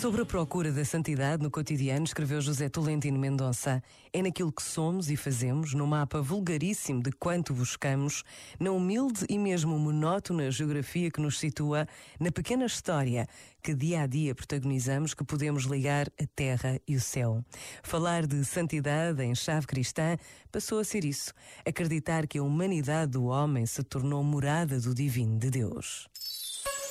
Sobre a procura da santidade no cotidiano, escreveu José Tolentino Mendonça. É naquilo que somos e fazemos, no mapa vulgaríssimo de quanto buscamos, na humilde e mesmo monótona geografia que nos situa, na pequena história que dia a dia protagonizamos, que podemos ligar a terra e o céu. Falar de santidade em chave cristã passou a ser isso, acreditar que a humanidade do homem se tornou morada do divino de Deus.